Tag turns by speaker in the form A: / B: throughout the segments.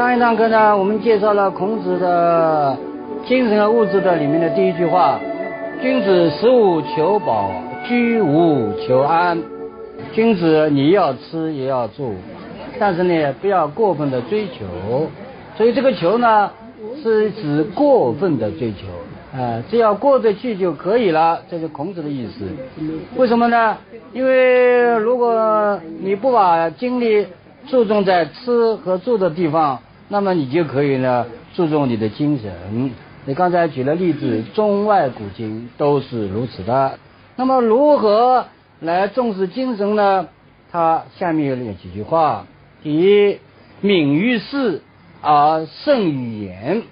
A: 上一堂课呢，我们介绍了孔子的精神和物质的里面的第一句话：君子食无求饱，居无求安。君子你要吃也要住，但是呢，不要过分的追求。所以这个求呢，是指过分的追求，啊，只要过得去就可以了，这是孔子的意思。为什么呢？因为如果你不把精力注重在吃和住的地方，那么你就可以呢注重你的精神。你刚才举了例子，中外古今都是如此的。那么如何来重视精神呢？他下面有几句话：第一，敏于事而慎于言。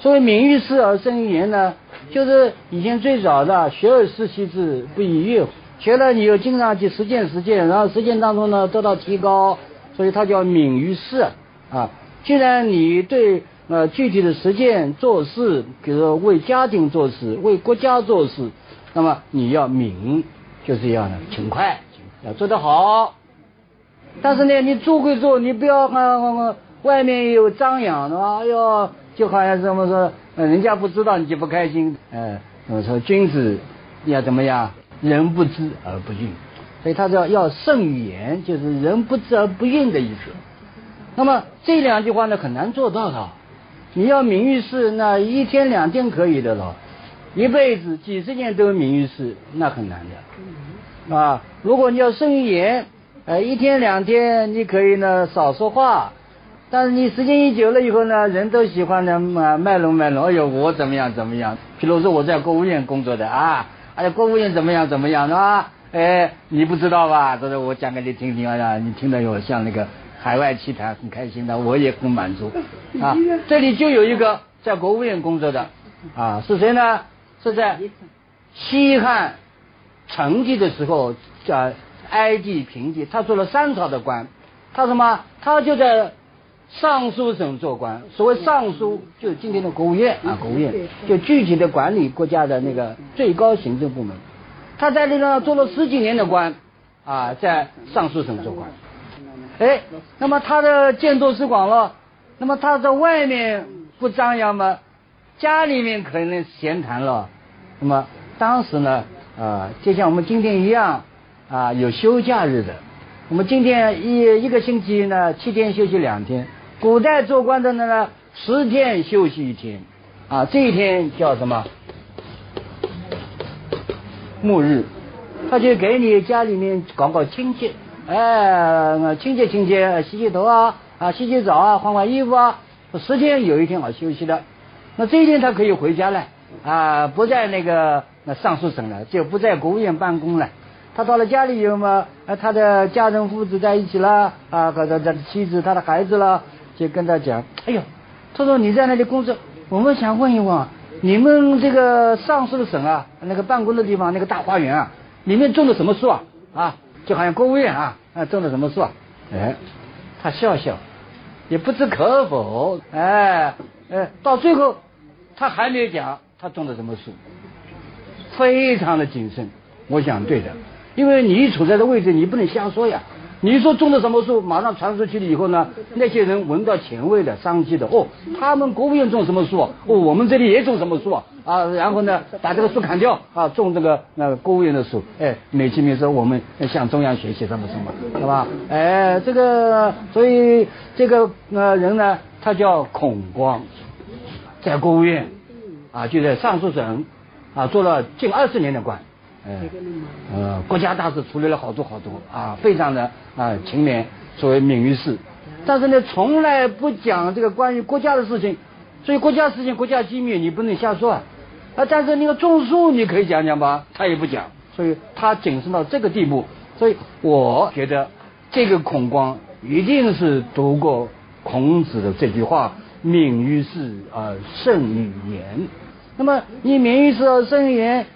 A: 所谓敏于事而慎于言呢，就是以前最早的学而时习之，不亦乐？学了你又经常去实践实践，然后实践当中呢得到提高，所以它叫敏于事啊。既然你对呃具体的实践做事，比如说为家庭做事、为国家做事，那么你要敏，就是这样的勤快，要做得好。但是呢，你做归做，你不要啊外面有张扬的？哎呦，就好像什么说，人家不知道你就不开心。呃，我说君子要怎么样？人不知而不愠，所以他叫要慎言，就是人不知而不愠的意思。那么这两句话呢，很难做到的。你要名誉事，那一天两天可以的了；一辈子几十年都名誉事，那很难的。啊，如果你要慎于言，呃，一天两天你可以呢少说话，但是你时间一久了以后呢，人都喜欢呢嘛卖弄卖弄。哎呦，我怎么样怎么样？比如说我在国务院工作的啊。哎呀，国务院怎么样？怎么样，是吧？哎，你不知道吧？这是我讲给你听听啊，你听得有像那个海外奇谈，很开心的，我也很满足 啊。这里就有一个在国务院工作的啊，是谁呢？是在西汉成帝的时候，叫哀帝平帝，他做了三朝的官，他什么？他就在。尚书省做官，所谓尚书就是今天的国务院啊，国务院就具体的管理国家的那个最高行政部门。他在那个做了十几年的官啊，在尚书省做官。哎，那么他的见多识广了，那么他在外面不张扬吗？家里面可能闲谈了。那么当时呢，啊，就像我们今天一样啊，有休假日的。我们今天一一个星期呢，七天休息两天。古代做官的呢，十天休息一天，啊，这一天叫什么？暮日，他就给你家里面搞搞清洁，哎，清洁清洁，洗洗头啊，啊，洗洗澡啊，换换衣服啊。十天有一天好休息的，那这一天他可以回家了，啊，不在那个那上书省了，就不在国务院办公了。他到了家里以后嘛，他的家人父子在一起了，啊，和他的妻子、他的孩子了，就跟他讲，哎呦，他说你在那里工作，我们想问一问，你们这个上书省啊，那个办公的地方那个大花园啊，里面种的什么树啊？啊，就好像国务院啊，啊，种了什么树啊？哎，他笑笑，也不知可否，哎，哎，到最后他还没有讲他种的什么树，非常的谨慎，我想对的。因为你处在的位置，你不能瞎说呀。你说种的什么树，马上传出去了以后呢，那些人闻到前卫的商机的，哦，他们国务院种什么树？哦，我们这里也种什么树啊？啊，然后呢，把这个树砍掉啊，种这个那国务院的树，哎，美其名说我们向中央学习什么什么，是吧？哎，这个，所以这个呃人呢，他叫孔光，在国务院啊，就在上书省啊，做了近二十年的官。哎，呃，国家大事处理了好多好多啊，非常的啊勤勉，所谓敏于事，但是呢，从来不讲这个关于国家的事情，所以国家事情、国家机密你不能瞎说啊。啊，但是那个种树你可以讲讲吧，他也不讲，所以他谨慎到这个地步。所以我觉得这个孔光一定是读过孔子的这句话：“敏于事而慎于言。”那么你敏于事而慎于言。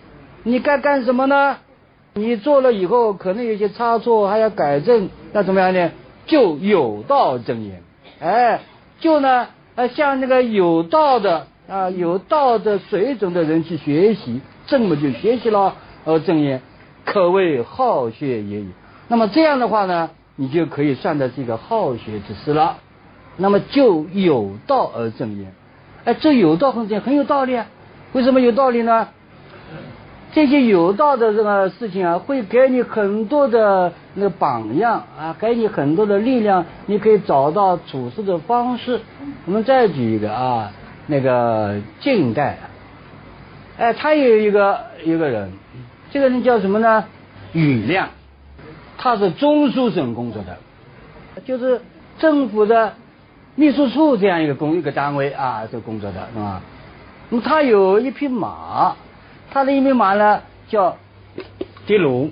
A: 你该干什么呢？你做了以后，可能有些差错，还要改正，那怎么样呢？就有道正言，哎，就呢，呃，向那个有道的啊，有道的水准的人去学习，这么就学习了，而正言，可谓好学也已。那么这样的话呢，你就可以算的是一个好学之士了。那么就有道而正焉。哎，这有道很正，很有道理啊。为什么有道理呢？这些有道的这个事情啊，会给你很多的那个榜样啊，给你很多的力量，你可以找到处事的方式。我们再举一个啊，那个近代，哎，他有一个一个人，这个人叫什么呢？雨亮，他是中书省工作的，就是政府的秘书处这样一个工一个单位啊，这工作的是吧？那么他有一匹马。他的一匹马呢叫的卢，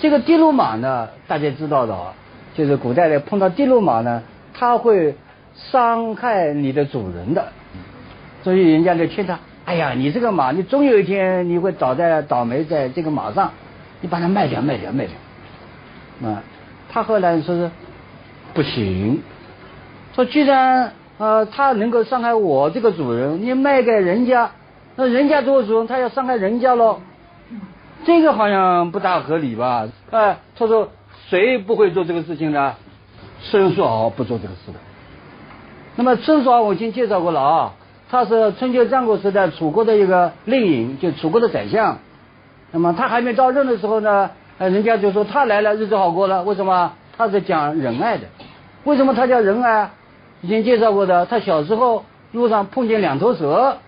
A: 这个的卢马呢，大家知道的，就是古代的碰到的卢马呢，他会伤害你的主人的，所以人家就劝他，哎呀，你这个马，你总有一天你会倒在倒霉在这个马上，你把它卖掉，卖掉，卖掉。啊，他后来说是不行，说既然呃他能够伤害我这个主人，你卖给人家。那人家做主，他要伤害人家喽，这个好像不大合理吧？哎，他说谁不会做这个事情呢？孙叔敖不做这个事的。那么孙叔敖我已经介绍过了啊，他是春秋战国时代楚国的一个令尹，就楚国的宰相。那么他还没到任的时候呢，人家就说他来了，日子好过了。为什么？他是讲仁爱的。为什么他叫仁爱？以前介绍过的，他小时候路上碰见两头蛇。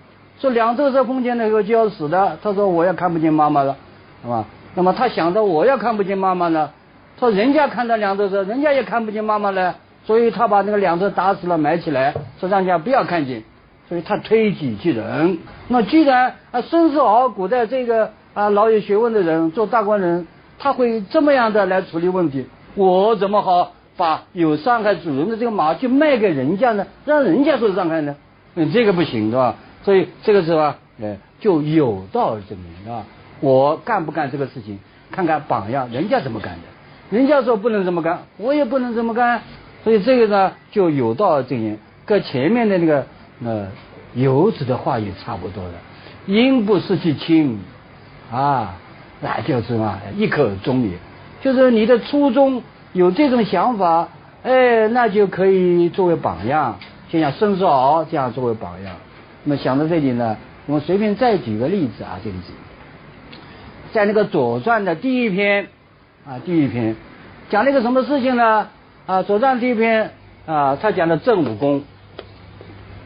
A: 说两头蛇碰见了以后就要死的，他说我要看不见妈妈了，是吧？那么他想着我要看不见妈妈呢，说人家看到两头蛇，人家也看不见妈妈了，所以他把那个两头打死了埋起来，说让人家不要看见，所以他推己及人。那既然啊孙叔敖古代这个啊老有学问的人做大官人，他会这么样的来处理问题，我怎么好把有伤害主人的这个马去卖给人家呢？让人家受伤害呢？嗯，这个不行，是吧？所以这个时候啊，呃，就有道而证明啊。我干不干这个事情，看看榜样，人家怎么干的。人家说不能这么干，我也不能这么干。所以这个呢，就有道而证明，跟前面的那个呃游子的话也差不多的。因不失其亲啊，那就是什么一可忠也。就是你的初衷有这种想法，哎，那就可以作为榜样，就像孙叔敖这样作为榜样。那么想到这里呢，我随便再举个例子啊，这里在那个《左传》的第一篇啊，第一篇讲了一个什么事情呢？啊，《左传》第一篇啊，他讲的郑武公。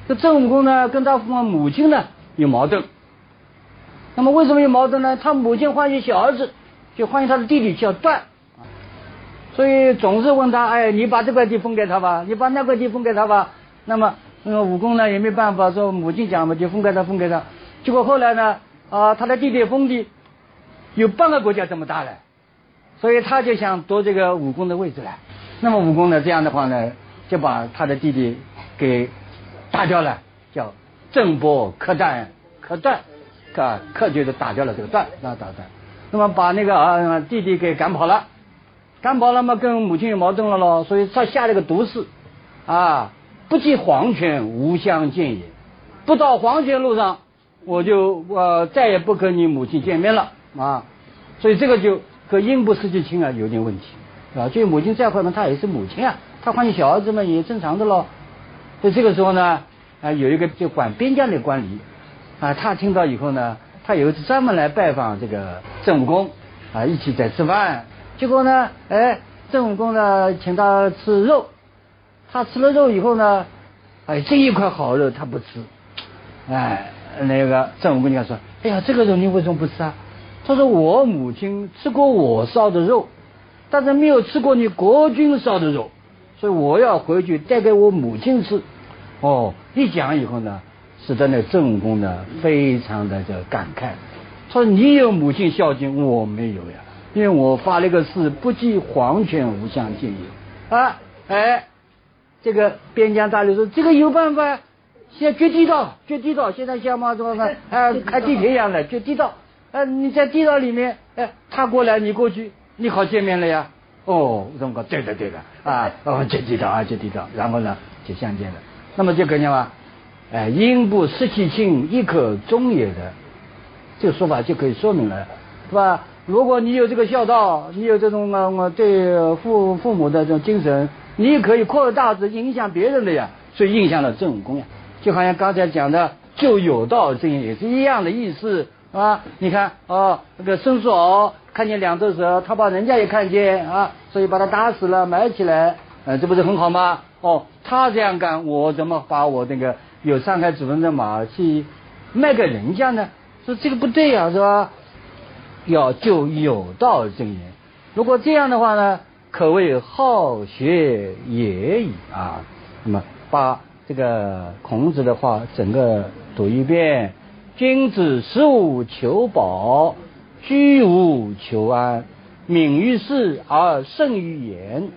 A: 这郑武公呢，跟他父母亲呢有矛盾。那么为什么有矛盾呢？他母亲欢喜小儿子，就欢喜他的弟弟叫段，所以总是问他，哎，你把这块地分给他吧，你把那块地分给他吧。那么。那个武功呢也没办法，说母亲讲嘛，就分给他，分给他。结果后来呢，啊，他的弟弟封地有半个国家这么大了，所以他就想夺这个武功的位置了。那么武功呢，这样的话呢，就把他的弟弟给打掉了，叫郑伯克旦，克段，啊，克就是打掉了这个段，那打断。那么把那个啊弟弟给赶跑了，赶跑了嘛，跟母亲有矛盾了咯，所以他下了个毒誓，啊。不及黄泉，无相见也。不到黄泉路上，我就呃再也不跟你母亲见面了啊。所以这个就和阴不失其亲啊有点问题，啊。就母亲再坏嘛，她也是母亲啊，她欢喜小儿子嘛也正常的喽。所以这个时候呢，啊有一个就管边疆的官吏啊，他听到以后呢，他有一次专门来拜访这个郑武公啊，一起在吃饭。结果呢，哎，郑武公呢请他吃肉。他吃了肉以后呢，哎，这一块好肉他不吃，哎，那个郑武公就说：“哎呀，这个肉你为什么不吃啊？”他说：“我母亲吃过我烧的肉，但是没有吃过你国君烧的肉，所以我要回去带给我母亲吃。”哦，一讲以后呢，使得那郑武公呢非常的这感慨，他说：“你有母亲孝敬，我没有呀，因为我发了一个誓，不计黄泉无相见也。”啊，哎。这个边疆大吏说：“这个有办法，现在掘地道，掘地道。现在像嘛什么呢？哎，开地铁一样的掘地道。哎，你在地道里面，哎，他过来，你过去，你好见面了呀。哦，这么搞，对的，对的，啊，哦，掘地道啊，掘地道，然后呢，就相见了。那么就看见嘛，哎，因不失其亲，亦可忠也的，这个说法就可以说明了，是吧？如果你有这个孝道，你有这种啊，对父父母的这种精神。”你也可以扩大之影响别人的呀，所以影响了正功呀。就好像刚才讲的，就有道正也是一样的意思啊。你看哦，那个孙叔敖看见两头蛇，他把人家也看见啊，所以把他打死了，埋起来，呃，这不是很好吗？哦，他这样干，我怎么把我那个有上海祖坟的马去卖给人家呢？说这个不对呀，是吧？要就有道正言。如果这样的话呢，可谓好学也已啊。那么把这个孔子的话整个读一遍：君子食无求饱，居无求安，敏于事而慎于言，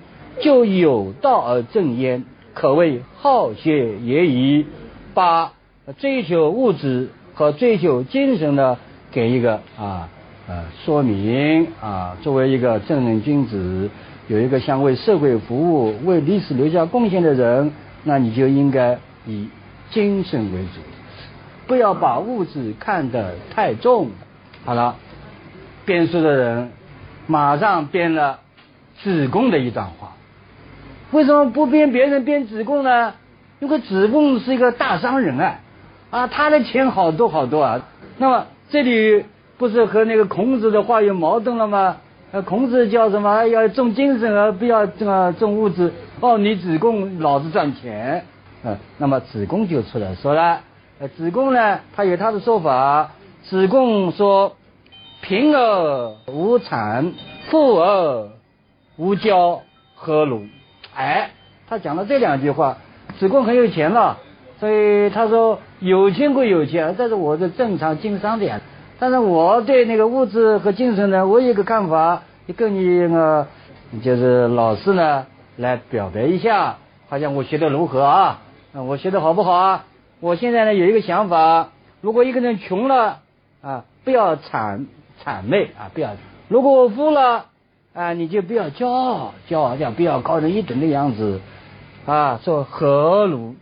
A: 就有道而正焉，可谓好学也已。把追求物质和追求精神的给一个啊。呃，说明啊，作为一个正人君子，有一个想为社会服务、为历史留下贡献的人，那你就应该以精神为主，不要把物质看得太重。好了，编书的人马上编了子贡的一段话。为什么不编别人编子贡呢？因为子贡是一个大商人啊，啊，他的钱好多好多啊。那么这里。不是和那个孔子的话有矛盾了吗？呃，孔子叫什么？要重精神而不要重重物质。哦，你子贡老子赚钱，呃，那么子贡就出来说了。呃，子贡呢，他有他的说法。子贡说：“贫而无谄，富而无骄，何如？”哎，他讲了这两句话。子贡很有钱了，所以他说：“有钱归有钱，但是我是正常经商的呀。”但是我对那个物质和精神呢，我有个看法，就跟你那个就是老师呢来表白一下，好像我学的如何啊？我学的好不好啊？我现在呢有一个想法，如果一个人穷了啊，不要谄谄媚啊，不要；如果我富了啊，你就不要骄傲，骄傲样不要高人一等的样子啊。说何如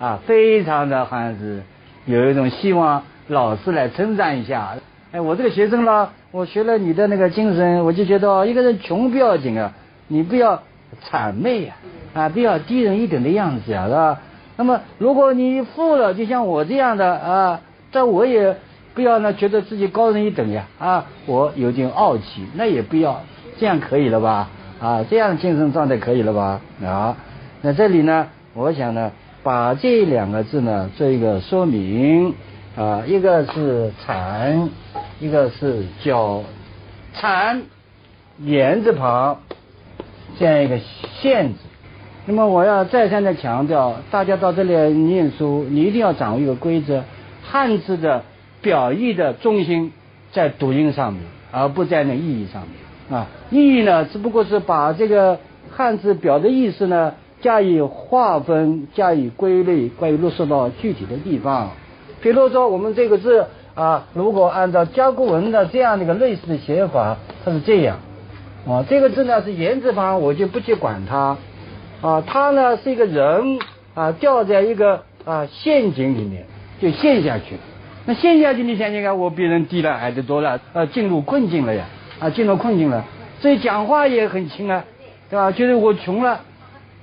A: 啊？非常的好像是有一种希望。老师来称赞一下，哎，我这个学生呢，我学了你的那个精神，我就觉得一个人穷不要紧啊，你不要谄媚呀，啊，不要低人一等的样子啊，是吧？那么如果你富了，就像我这样的啊，但我也不要呢，觉得自己高人一等呀，啊，我有点傲气，那也不要，这样可以了吧？啊，这样精神状态可以了吧？啊，那这里呢，我想呢，把这两个字呢做一个说明。啊，一个是谄，一个是教。谄，言字旁，这样一个限字。那么我要再三的强调，大家到这里念书，你一定要掌握一个规则：汉字的表意的中心在读音上面，而不在那意义上面。啊，意义呢，只不过是把这个汉字表的意思呢加以划分、加以归类，关于落实到具体的地方。比如说，我们这个字啊，如果按照甲骨文的这样的一个类似的写法，它是这样啊。这个字呢是言字旁，我就不去管它啊。它呢是一个人啊，掉在一个啊陷阱里面，就陷下去了。那陷下去，你想想看，我比人低了，矮得多了，啊，进入困境了呀，啊，进入困境了。所以讲话也很轻啊，对吧？就是我穷了。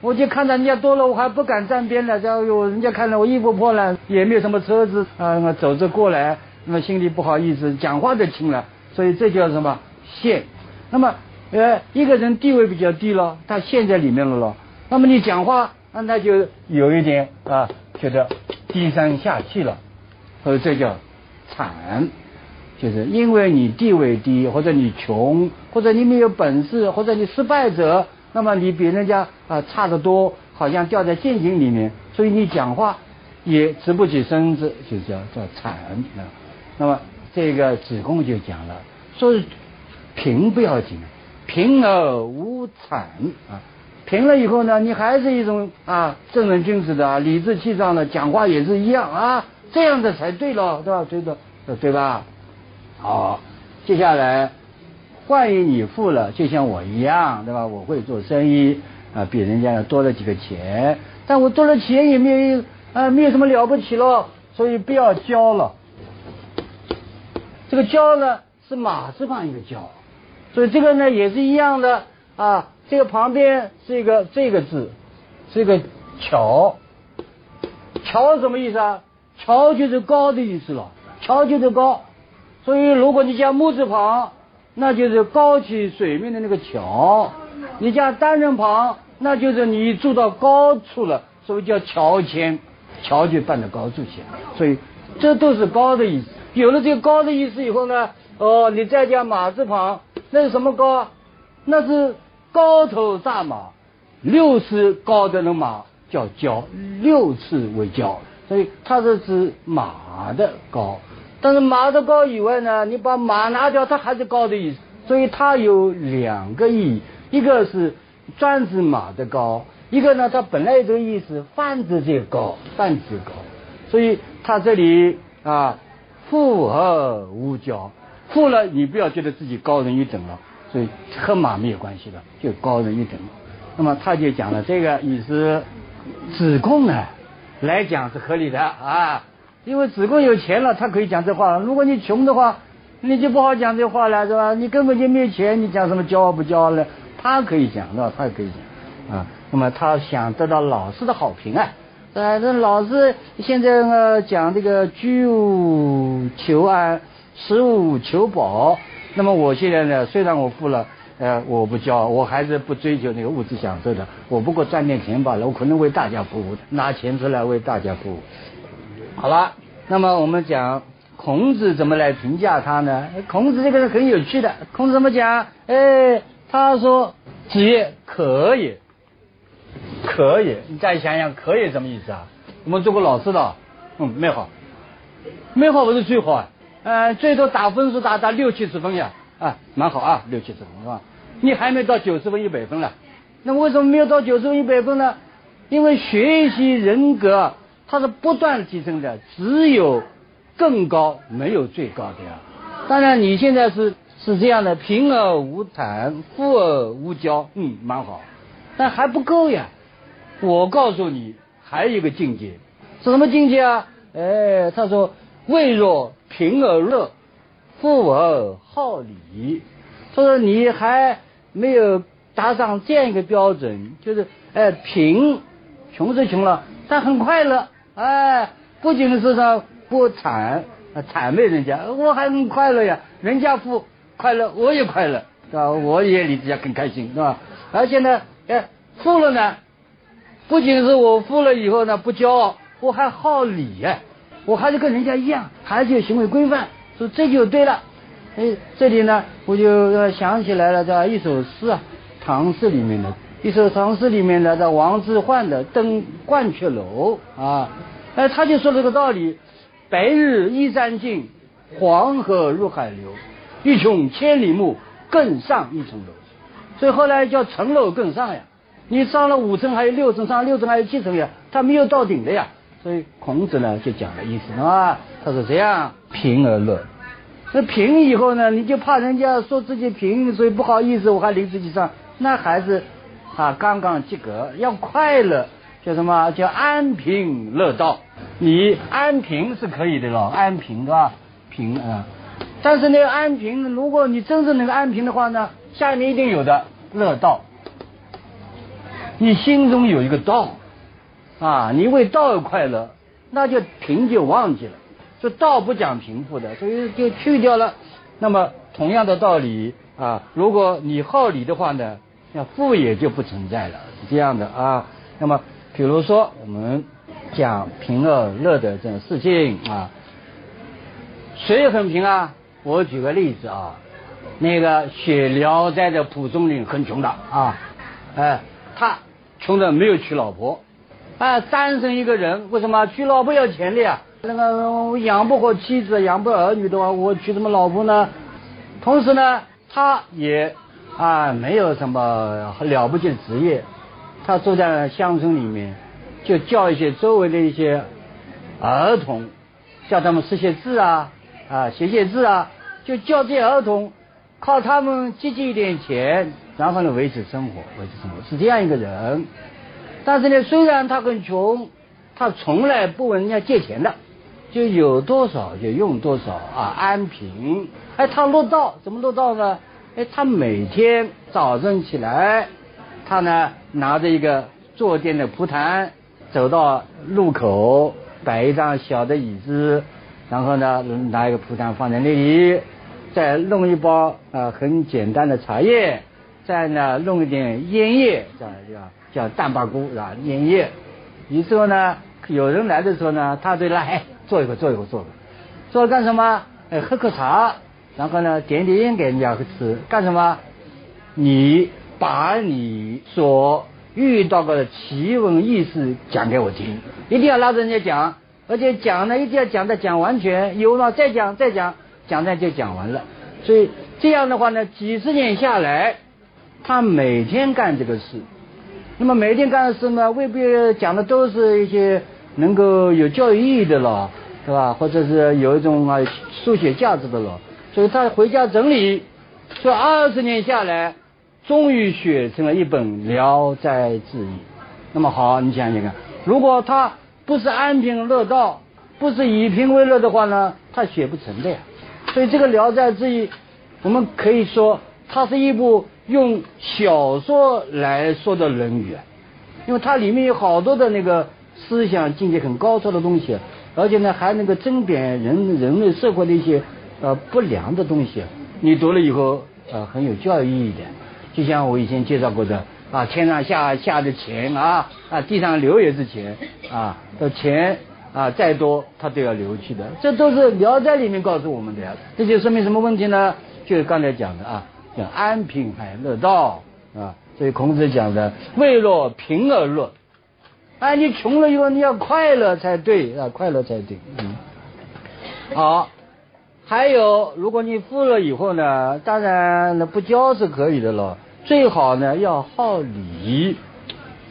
A: 我就看到人家多了，我还不敢站边了。这有人家看到我衣服破烂，也没有什么车子啊，走着过来，那么心里不好意思，讲话都轻了。所以这叫什么陷？那么呃，一个人地位比较低了，他陷在里面了咯。那么你讲话，那他就有一点啊，觉得低声下气了。所以这叫惨，就是因为你地位低，或者你穷，或者你没有本事，或者你失败者。那么你比人家啊差得多，好像掉在陷阱里面，所以你讲话也直不起身子，就叫叫惨啊。那么这个子贡就讲了，说贫不要紧，贫而无惨啊。贫了以后呢，你还是一种啊正人君子的理直气壮的讲话也是一样啊，这样的才对了，对吧？对的，对吧？好，接下来。万一你富了，就像我一样，对吧？我会做生意啊，比人家多了几个钱，但我多了钱也没有啊，没有什么了不起了，所以不要骄了。这个骄呢是马字旁一个骄，所以这个呢也是一样的啊，这个旁边是一个这个字，是一个桥，桥什么意思啊？桥就是高的意思了，桥就是高，所以如果你加木字旁，那就是高起水面的那个桥；你加单人旁，那就是你住到高处了，所以叫桥迁，桥就搬到高处去，所以这都是高的意思。有了这个高的意思以后呢，哦，你再加马字旁，那是什么高？那是高头大马，六尺高的那马叫蛟，六尺为蛟。所以它是指马的高，但是马的高以外呢，你把马拿掉，它还是高的意思。所以它有两个意义，一个是专指马的高，一个呢，它本来这个意思泛指这个高，泛指高。所以它这里啊，富而无骄，富了你不要觉得自己高人一等了，所以和马没有关系的，就高人一等。那么他就讲了这个意思，子贡呢？来讲是合理的啊，因为子贡有钱了，他可以讲这话。如果你穷的话，你就不好讲这话了，是吧？你根本就没有钱，你讲什么骄傲不骄傲呢？他可以讲，是吧？他也可以讲啊。那么他想得到老师的好评啊，啊，这老师现在呃讲这个居无求安，食无求饱。那么我现在呢，虽然我富了。呃，我不骄傲，我还是不追求那个物质享受的。我不过赚点钱罢了，我可能为大家服务，拿钱出来为大家服务。好了，那么我们讲孔子怎么来评价他呢？孔子这个人很有趣的。孔子怎么讲？哎，他说：“子曰，可也，可也。”你再想想，可以什么意思啊？我们做过老师的，嗯，没好，没好不是最好啊，呃，最多打分数打打六七十分呀。啊，蛮好啊，六七十分是吧？你还没到九十分一百分了，那为什么没有到九十分一百分呢？因为学习人格它是不断提升的，只有更高，没有最高的呀。当然你现在是是这样的，贫而无谄，富而无骄，嗯，蛮好，但还不够呀。我告诉你，还有一个境界，是什么境界啊？哎，他说，未若贫而乐。富而好礼，他说你还没有达上这样一个标准，就是哎贫，穷是穷了，但很快乐，哎，不仅是说不谄谄媚人家，我还很快乐呀，人家富快乐，我也快乐，是吧？我也理解很开心，是吧？而且呢，哎，富了呢，不仅是我富了以后呢不骄傲，我还好礼呀，我还是跟人家一样，还是有行为规范。说这就对了，哎，这里呢，我就想起来了，这一首诗啊，唐诗里面的，一首唐诗里面的这王之涣的《登鹳雀楼》啊，哎，他就说这个道理：白日依山尽，黄河入海流，欲穷千里目，更上一层楼。所以后来叫层楼更上呀，你上了五层，还有六层，上了六层还有七层呀，他没有到顶的呀。所以孔子呢就讲了意思啊，他说这样贫而乐，那贫以后呢，你就怕人家说自己贫，所以不好意思，我还领自己上，那还是啊刚刚及格。要快乐叫什么叫安贫乐道？你安贫是可以的了，安贫对吧？贫啊，但是那个安贫，如果你真正能够安贫的话呢，下面一定有的乐道，你心中有一个道。啊，你为道而快乐，那就贫就忘记了，就道不讲贫富的，所以就去掉了。那么同样的道理啊，如果你好礼的话呢，那富也就不存在了，是这样的啊。那么比如说我们讲贫而乐的这种事情啊，谁很贫啊？我举个例子啊，那个写《聊斋》的蒲松龄很穷的啊，哎，他穷的没有娶老婆。啊，单身一个人，为什么娶老婆要钱的呀？那个我养不活妻子，养不儿女的话，我娶什么老婆呢？同时呢，他也啊没有什么了不起的职业，他住在乡村里面，就教一些周围的一些儿童，叫他们识写字啊，啊写写字啊，就教这些儿童，靠他们积积一点钱，然后呢维持生活，维持生活，是这样一个人。但是呢，虽然他很穷，他从来不问人家借钱的，就有多少就用多少啊，安贫。哎，他落道怎么落道呢？哎，他每天早晨起来，他呢拿着一个坐垫的蒲团，走到路口，摆一张小的椅子，然后呢拿一个蒲团放在那里，再弄一包啊很简单的茶叶，再呢弄一点烟叶，叫叫叫蛋白菇是吧？烟叶，于是呢有人来的时候呢，他就来哎坐一会坐一会坐一会，坐干什么？哎喝口茶。然后呢，点点烟给人家吃，干什么？你把你所遇到的奇闻异事讲给我听，一定要拉着人家讲，而且讲呢一定要讲的讲完全，有了再讲再讲，讲的就讲完了。所以这样的话呢，几十年下来，他每天干这个事，那么每天干的事呢，未必讲的都是一些能够有教育意义的了，是吧？或者是有一种啊书写价值的了。所以他回家整理，这二十年下来，终于写成了一本《聊斋志异》。那么好，你想想看，如果他不是安贫乐道，不是以贫为乐的话呢，他写不成的呀。所以这个《聊斋志异》，我们可以说，它是一部用小说来说的《论语》，因为它里面有好多的那个思想境界很高超的东西，而且呢，还能够甄别人人类社会的一些。呃，不良的东西，你读了以后，呃，很有教育意义的。就像我以前介绍过的，啊，天上下下的钱啊，啊，地上流也是钱，啊，的钱啊，再多它都要流去的。这都是《聊斋》里面告诉我们的呀。这就说明什么问题呢？就是刚才讲的啊，叫安贫还乐道啊。所以孔子讲的，未若贫而乐。哎，你穷了以后，你要快乐才对啊，快乐才对。嗯，好。还有，如果你富了以后呢，当然那不交是可以的了。最好呢要好礼，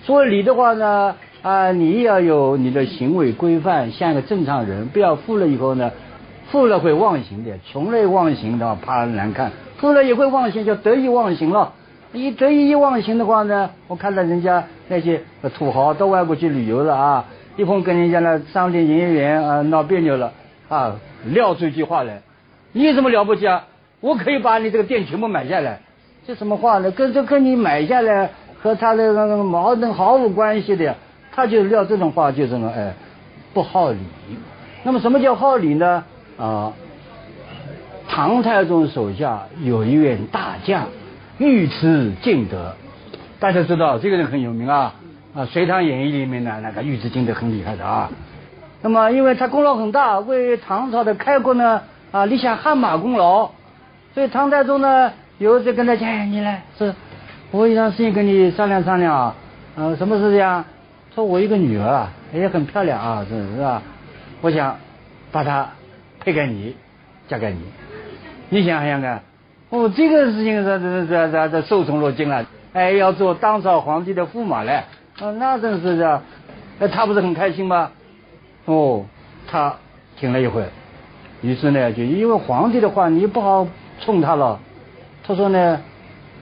A: 做礼的话呢，啊，你要有你的行为规范，像个正常人，不要富了以后呢，富了会忘形的，穷了忘形的话怕难看，富了也会忘形，叫得意忘形了。一得意一忘形的话呢，我看到人家那些土豪到外国去旅游了啊，一碰跟人家那商店营业员啊闹别扭了啊，撂出一句话来。你有什么了不起啊？我可以把你这个店全部买下来，这什么话呢？跟这跟你买下来和他的那个矛盾毫无关系的呀。他就撂这种话，就是呢哎，不好礼。那么什么叫好礼呢？啊，唐太宗手下有一员大将，尉迟敬德，大家知道这个人很有名啊啊，《隋唐演义》里面呢那个尉迟敬德很厉害的啊。那么因为他功劳很大，为唐朝的开国呢。啊，立下汗马功劳，所以唐太宗呢，有就跟他讲，你来，是，我有桩事情跟你商量商量啊，呃，什么事情啊？说我一个女儿啊，也很漂亮啊，是是吧？我想把她配给你，嫁给你，你想想看，哦，这个事情这这这这这受宠若惊了，哎，要做当朝皇帝的驸马嘞，啊，那真是的，那他不是很开心吗？哦，他停了一会。于是呢，就因为皇帝的话，你不好冲他了。他说呢，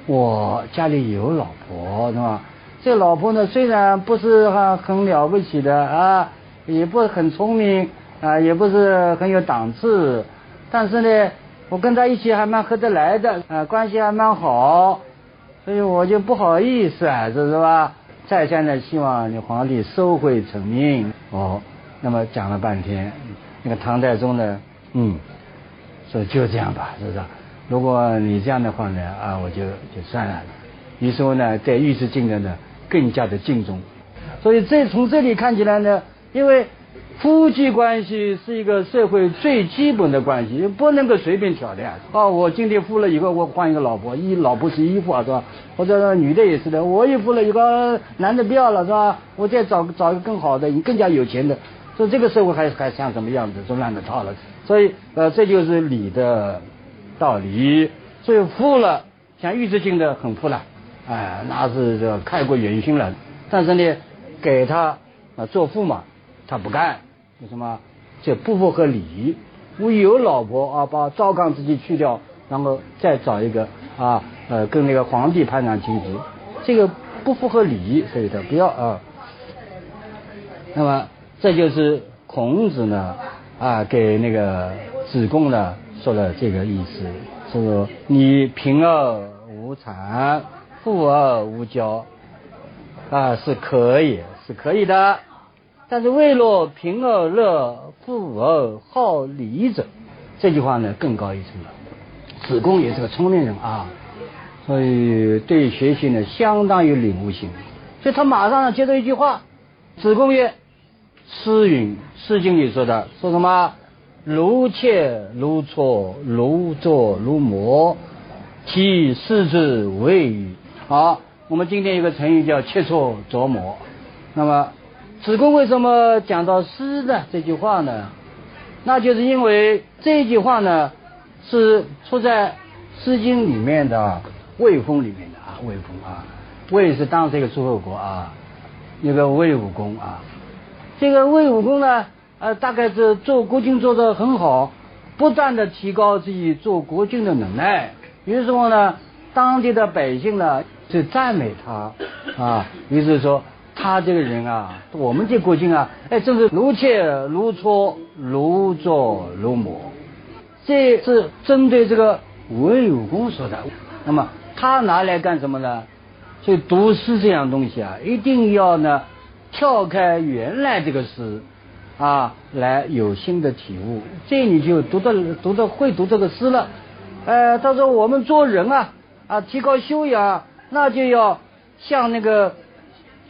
A: 我家里有老婆，是吧？这老婆呢，虽然不是哈很了不起的啊，也不是很聪明啊，也不是很有档次，但是呢，我跟他一起还蛮合得来的啊，关系还蛮好，所以我就不好意思啊，这是吧？在下呢希望你皇帝收回成命哦。那么讲了半天，那个唐太宗呢？嗯，所以就这样吧，是不是？如果你这样的话呢，啊，我就就算了。于是呢，对尉迟敬德呢更加的敬重。所以这从这里看起来呢，因为夫妻关系是一个社会最基本的关系，不能够随便挑的。啊，我今天富了以后，我换一个老婆，一老婆是衣服啊，是吧？或者女的也是的，我一富了以后，男的不要了，是吧？我再找找一个更好的，更加有钱的。所以这个社会还还像什么样子，就乱了套了。所以，呃，这就是礼的道理。所以富了，像尉迟敬德很富了，哎，那是这开国元勋了。但是呢，给他啊做驸马，他不干，为什么？这不符合礼。我有老婆啊，把赵刚自己去掉，然后再找一个啊，呃，跟那个皇帝攀上亲戚，这个不符合礼，所以他不要啊。那么，这就是孔子呢。啊，给那个子贡呢说了这个意思。是你贫而无谄，富而无骄，啊，是可以，是可以的。但是未若贫而乐，富而好礼者，这句话呢更高一层了。子贡也是个聪明人啊，所以对学习呢相当有领悟性，所以他马上接着一句话：子贡曰：“诗云，《诗经》里说的，说什么？如切如磋，如琢如磨，其视之谓矣。”好，我们今天有个成语叫切磋琢磨。那么，子贡为什么讲到诗的这句话呢？那就是因为这句话呢。是出在《诗经》里面的魏风里面的啊，魏风啊，魏是当时一个诸侯国啊，那个魏武公啊，这个魏武公呢，呃，大概是做国君做得很好，不断的提高自己做国君的能耐，于是乎呢，当地的百姓呢就赞美他啊，于是说他这个人啊，我们这国君啊，哎，真是如切如磋，如琢如磨。这是针对这个魏武公说的。那么他拿来干什么呢？所以读诗这样东西啊，一定要呢跳开原来这个诗啊，来有新的体悟。这你就读的读的会读这个诗了。呃，他说我们做人啊啊，提高修养，那就要像那个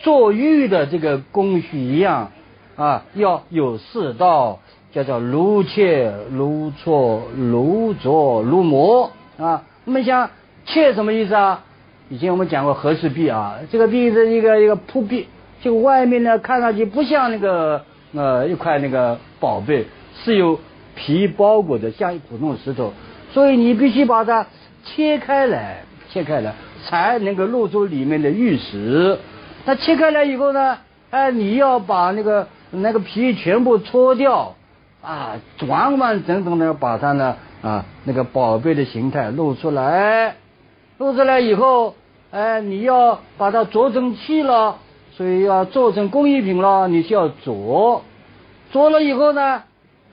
A: 坐玉的这个工序一样啊，要有世道。叫做如切如磋，如琢如磨啊。那么像切什么意思啊？以前我们讲过和氏璧啊，这个璧是一个一个铺璧，就外面呢看上去不像那个呃一块那个宝贝，是有皮包裹的，像普通石头，所以你必须把它切开来，切开来才能够露出里面的玉石。那切开来以后呢，哎，你要把那个那个皮全部搓掉。啊，完完整整的把它呢啊那个宝贝的形态露出来，露出来以后，哎，你要把它做成器了，所以要做成工艺品了，你需要琢，琢了以后呢，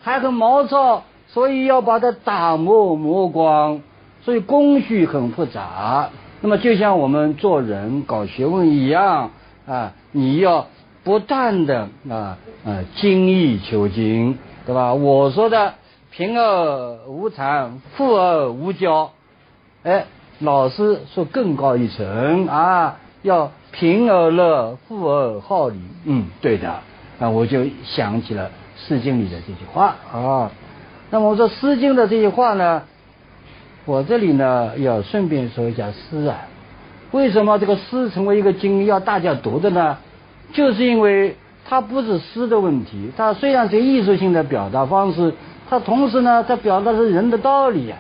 A: 还很毛糙，所以要把它打磨磨光，所以工序很复杂。那么就像我们做人搞学问一样啊，你要不断的啊啊精益求精。对吧？我说的贫而无谄，富而无骄，哎，老师说更高一层啊，要贫而乐，富而好礼。嗯，对的。那我就想起了《诗经》里的这句话啊。那么我说《诗经》的这句话呢，我这里呢要顺便说一下诗啊。为什么这个诗成为一个经要大家读的呢？就是因为。它不是诗的问题，它虽然是艺术性的表达方式，它同时呢，它表达是人的道理呀。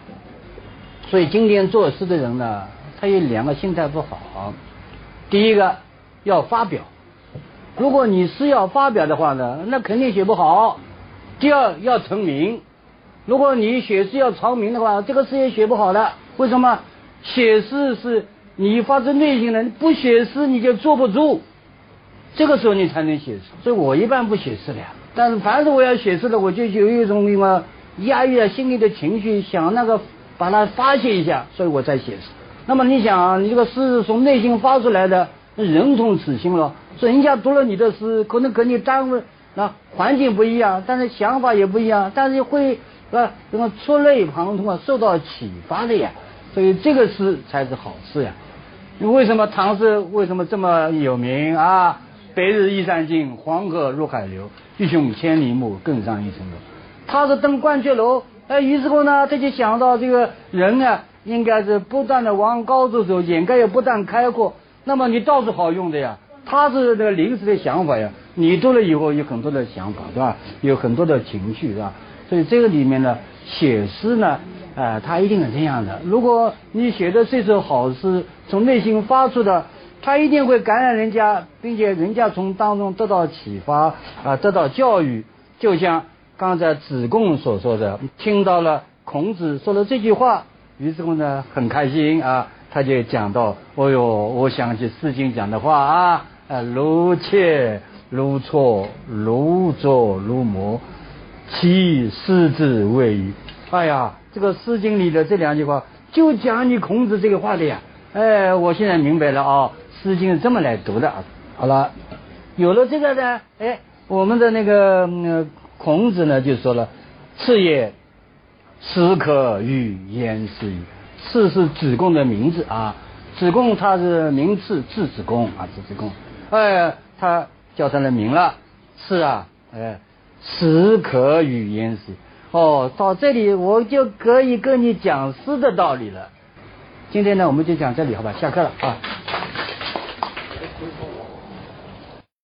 A: 所以今天作诗的人呢，他有两个心态不好。第一个要发表，如果你是要发表的话呢，那肯定写不好。第二要成名，如果你写诗要成名的话，这个诗也写不好的。为什么？写诗是你发自内心的，不写诗你就坐不住。这个时候你才能写诗，所以我一般不写诗的。但是凡是我要写诗的，我就有一种什么压抑了心里的情绪，想那个把它发泄一下，所以我才写诗。那么你想，你这个诗是从内心发出来的，人同此心了。所以人家读了你的诗，可能跟你单位那环境不一样，但是想法也不一样，但是会啊什么触类旁通啊，受到启发的呀。所以这个诗才是好诗呀。为什么唐诗为什么这么有名啊？白日依山尽，黄河入海流。欲穷千里目，更上一层楼。他是登鹳雀楼，哎，于是乎呢，他就想到这个人啊，应该是不断的往高处走，眼界也不断开阔。那么你倒是好用的呀，他是这个临时的想法呀。你读了以后有很多的想法，对吧？有很多的情绪，是吧？所以这个里面呢，写诗呢，啊，他一定是这样的。如果你写的这首好诗，从内心发出的。他一定会感染人家，并且人家从当中得到启发啊，得到教育。就像刚才子贡所说的，听到了孔子说的这句话，于是乎呢很开心啊，他就讲到：哦哟，我想起《诗经》讲的话啊，呃，如切如磋，如琢如磨，其视之谓矣。哎呀，这个《诗经》里的这两句话就讲你孔子这个话的呀。哎，我现在明白了啊，《诗经》是这么来读的。好了，有了这个呢，哎，我们的那个孔子呢就说了：“次也，始可与焉是矣。”次是子贡的名字啊，子贡他是名次字子贡啊，字子贡。哎，他叫他的名了，是啊，哎，始可与颜氏。哦，到这里我就可以跟你讲诗的道理了。今天呢，我们就讲这里，好吧？下课了啊。